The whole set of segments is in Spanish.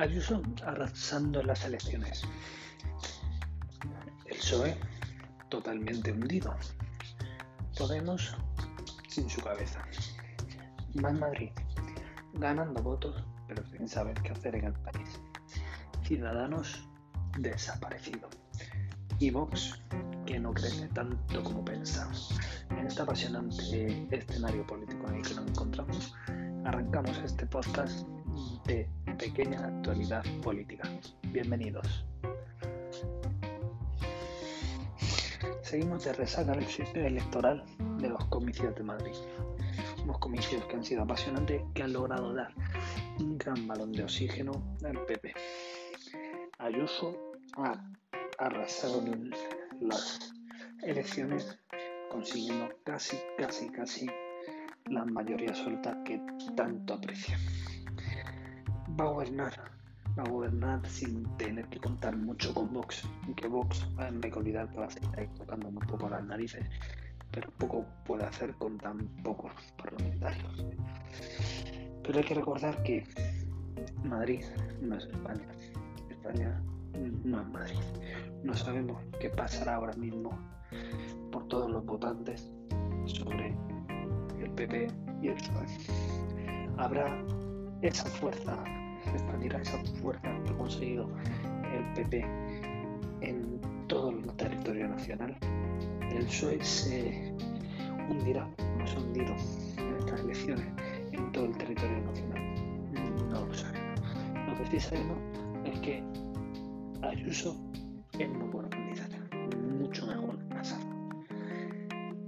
Ayuso arrasando las elecciones. El PSOE totalmente hundido. Podemos sin su cabeza. Más Madrid ganando votos, pero sin saber qué hacer en el país. Ciudadanos desaparecido. Y Vox que no crece tanto como pensamos. En este apasionante escenario político en el que nos encontramos, arrancamos este podcast de pequeña actualidad política. Bienvenidos. Seguimos de resaca electoral de los comicios de Madrid. Unos comicios que han sido apasionantes, que han logrado dar un gran balón de oxígeno al PP. Ayuso ha arrasado en las elecciones consiguiendo casi, casi, casi la mayoría suelta que tanto aprecia. Va a gobernar, va a gobernar sin tener que contar mucho con Vox, aunque Vox, que va a seguir tocando un poco las narices, pero poco puede hacer con tan pocos parlamentarios. Pero hay que recordar que Madrid no es España, España no es Madrid. No sabemos qué pasará ahora mismo por todos los votantes sobre el PP y el PSOE. Habrá esa fuerza, expandirá esa fuerza que ha conseguido el PP en todo el territorio nacional. El PSOE se hundirá, no se hundido en estas elecciones en todo el territorio nacional. No lo sabemos. Lo que sí sabemos es que Ayuso es muy buena candidata, mucho mejor que.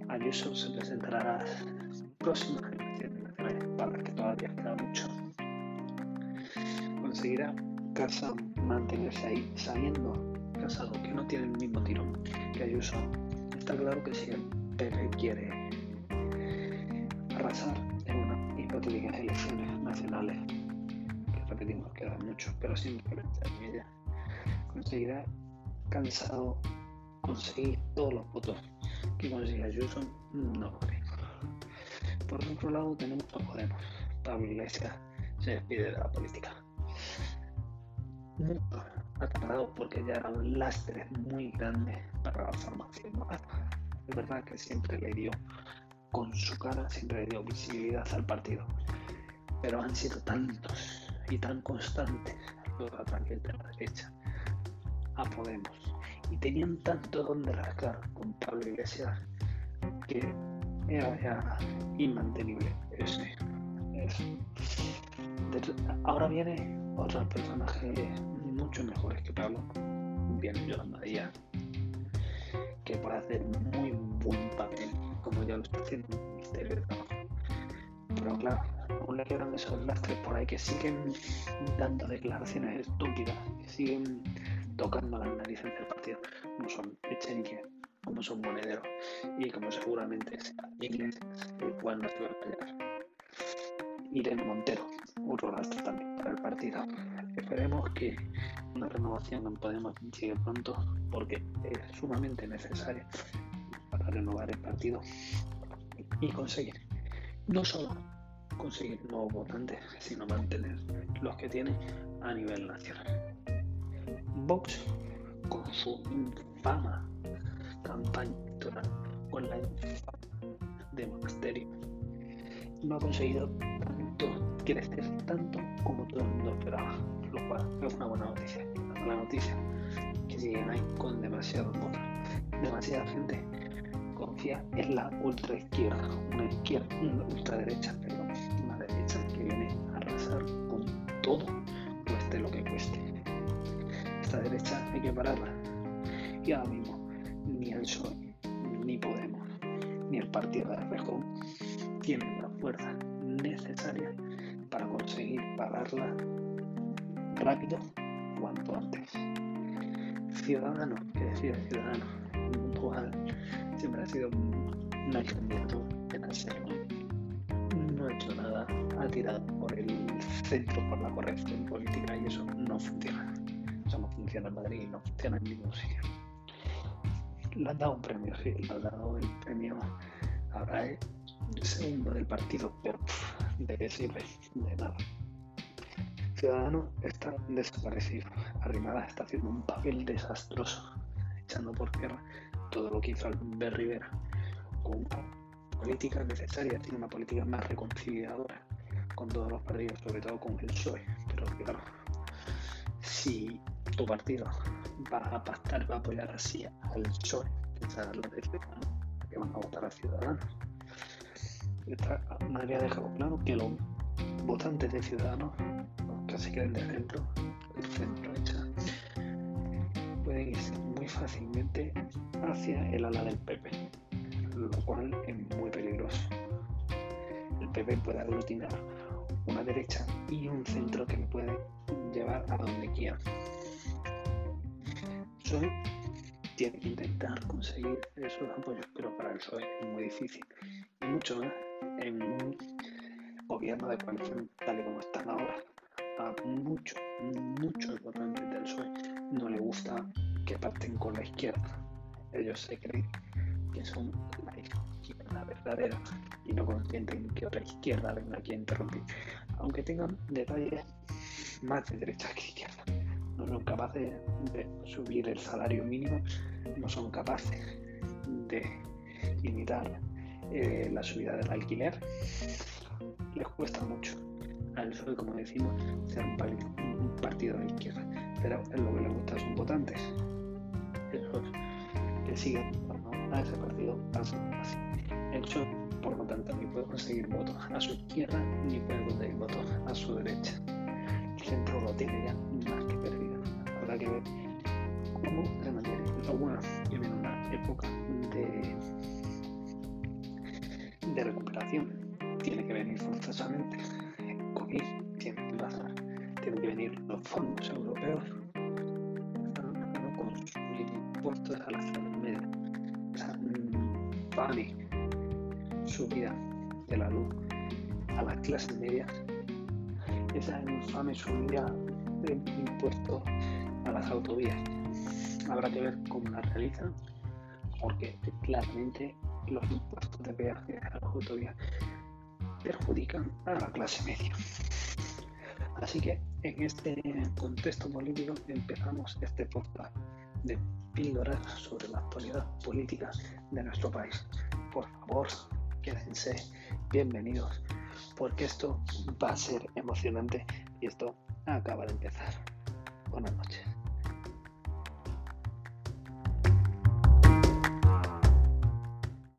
Ayuso se presentará a las próximas elecciones nacionales para las que todavía queda mucho. Conseguirá Casa mantenerse ahí sabiendo Casado que no tiene el mismo tirón que Ayuso. Está claro que si el PP quiere arrasar en unas hipotéticas elecciones nacionales, que repetimos quedan mucho, pero simplemente en ella conseguirá cansado conseguir todos los votos que consigue Ayuso, no creo. Por otro lado tenemos a Podemos. Pablo Iglesias se despide de la política. Mucho ha tardado porque ya era un lastre muy grande para la formación Es verdad que siempre le dio con su cara, siempre le dio visibilidad al partido. Pero han sido tantos y tan constantes los ataques de la derecha a Podemos y tenían tanto donde rascar con Pablo Iglesias que era ya inmantenible ese. Ahora viene otro personaje mucho mejores que Pablo. Viene Yolanda Díaz, que puede hacer muy buen papel, como ya lo está haciendo en el Ministerio de Trabajo. Pero claro, aún le quedan esos lastres por ahí que siguen dando declaraciones estúpidas, que siguen tocando las narices del partido, como son Echenique, como son Monedero y como seguramente sea Iglesias, el cual no se va a callar. Irene Montero, otro rastro también para el partido. Esperemos que una renovación en Podemos llegue pronto porque es sumamente necesaria para renovar el partido y conseguir no solo conseguir nuevos votantes, sino mantener los que tiene a nivel nacional. Vox, con su infama campaña electoral, con la de monasterio, no ha conseguido tanto, crecer tanto como todo el mundo esperaba, lo cual es una buena noticia. Una mala noticia que siguen ahí con demasiados votos. Demasiada gente confía en la ultra izquierda, una izquierda, una ultraderecha, perdón, una derecha que viene a arrasar con todo, cueste lo que cueste derecha hay que pararla. Y ahora mismo, ni el PSOE, ni Podemos, ni el partido de Rejón tienen la fuerza necesaria para conseguir pararla rápido cuanto antes. Ciudadanos, que decía Ciudadanos, Mundual siempre ha sido un candidato en serio. No ha hecho nada, ha tirado por el centro, por la corrección política y eso no funciona no funciona en Madrid y no funciona en ningún sitio. Le han dado un premio, sí, le han dado el premio. Ahora es segundo del partido, pero ¿de qué sirve? De nada. Ciudadanos está desaparecido. Arrimada está haciendo un papel desastroso, echando por tierra todo lo que hizo Albert Rivera, con una política necesaria, tiene una política más reconciliadora con todos los partidos, sobre todo con el PSOE. Pero claro, si tu partido va a pactar, va a apoyar así al PSOE, que van a votar a Ciudadanos. Esta María ha dejado claro que los votantes de Ciudadanos, que se creen de centro, el centro hecha, pueden irse muy fácilmente hacia el ala del PP, lo cual es muy peligroso. El PP puede aglutinar una derecha y un centro que me puede llevar a donde quiera. Soy tiene que intentar conseguir esos apoyos, pero para el PSOE es muy difícil. Y mucho más en un gobierno de coalición tal y como están ahora. A muchos, muchos votantes del PSOE no le gusta que parten con la izquierda. Ellos se creen que son la izquierda verdadera y no consienten que otra izquierda venga aquí a interrumpir, aunque tengan detalles más de derecha que izquierda no son capaces de subir el salario mínimo, no son capaces de limitar eh, la subida del alquiler, les cuesta mucho al PSOE, como decimos, ser un, partido de izquierda, pero es lo que les gusta a sus votantes, esos que siguen a ese partido así. El PSOE, por lo tanto, ni puede conseguir votos a su izquierda ni puede conseguir votos a su derecha. El centro lo tiene ya más que perdido que ver cómo se mantiene. Lo bueno que viene una época de, de recuperación. Tiene que venir forzosamente. COVID tiene que pasar. Tienen que venir los fondos europeos con sus impuestos a las medias. Esa infame subida de la luz a las clases medias. Esa infame subida de impuestos a las autovías. Habrá que ver cómo las realizan, porque claramente los impuestos de peaje a las autovías perjudican a la clase media. Así que en este contexto político empezamos este podcast de píldoras sobre la actualidad política de nuestro país. Por favor, quédense bienvenidos, porque esto va a ser emocionante y esto acaba de empezar. Buenas noches.